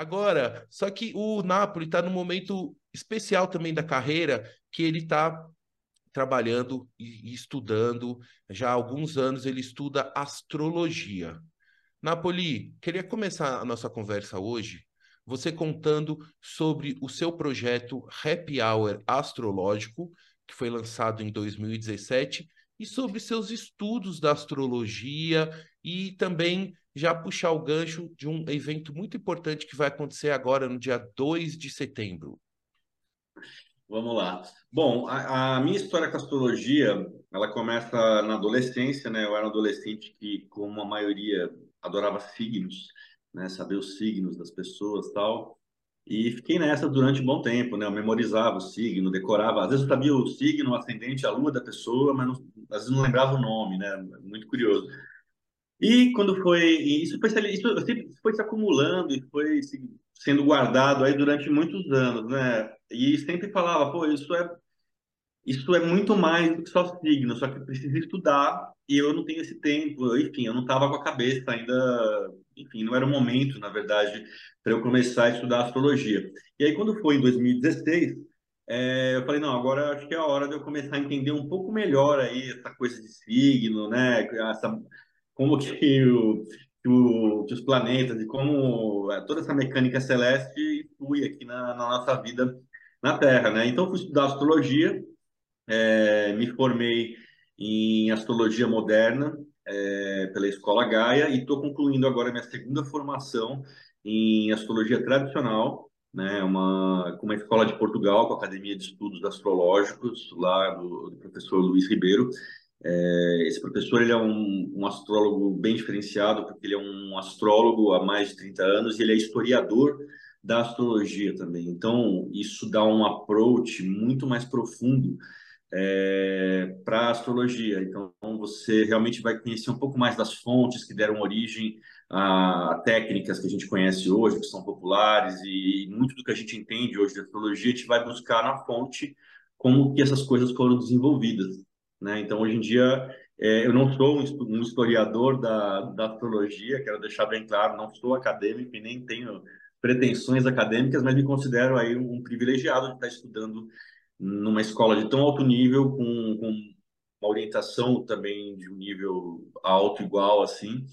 Agora, só que o Napoli está num momento especial também da carreira, que ele está trabalhando e estudando, já há alguns anos ele estuda astrologia. Napoli, queria começar a nossa conversa hoje, você contando sobre o seu projeto Happy Hour Astrológico, que foi lançado em 2017, e sobre seus estudos da astrologia e também já puxar o gancho de um evento muito importante que vai acontecer agora no dia 2 de setembro. Vamos lá. Bom, a, a, minha história com a astrologia, ela começa na adolescência, né? Eu era um adolescente que, como a maioria, adorava signos, né? Saber os signos das pessoas tal. E fiquei nessa durante um bom tempo, né? Eu memorizava o signo, decorava. Às vezes eu sabia o signo, o ascendente, a lua da pessoa, mas não, às vezes não lembrava o nome, né? Muito curioso. E quando foi. Isso foi, isso foi se acumulando e foi sendo guardado aí durante muitos anos, né? E sempre falava, pô, isso é. Isso é muito mais do que só signo, só que precisa estudar e eu não tenho esse tempo. Enfim, eu não estava com a cabeça ainda. Enfim, não era o momento, na verdade, para eu começar a estudar astrologia. E aí, quando foi em 2016, é, eu falei, não, agora acho que é a hora de eu começar a entender um pouco melhor aí essa coisa de signo, né? Essa, como que, o, que, o, que os planetas e como é, toda essa mecânica celeste influi aqui na, na nossa vida na Terra, né? Então, fui estudar astrologia, é, me formei em astrologia moderna é, pela Escola Gaia e estou concluindo agora minha segunda formação em astrologia tradicional, né, uma, uma escola de Portugal, com a Academia de Estudos Astrológicos, lá do, do professor Luiz Ribeiro. É, esse professor ele é um, um, astrólogo bem diferenciado, porque ele é um astrólogo há mais de 30 anos e ele é historiador da astrologia também. Então, isso dá um approach muito mais profundo é, para astrologia. Então, você realmente vai conhecer um pouco mais das fontes que deram origem a técnicas que a gente conhece hoje, que são populares, e muito do que a gente entende hoje de astrologia, a gente vai buscar na fonte como que essas coisas foram desenvolvidas. Né? Então, hoje em dia, é, eu não sou um historiador da, da astrologia, quero deixar bem claro, não sou acadêmico e nem tenho pretensões acadêmicas, mas me considero aí um privilegiado de estar estudando numa escola de tão alto nível, com, com uma orientação também de um nível alto, igual, assim,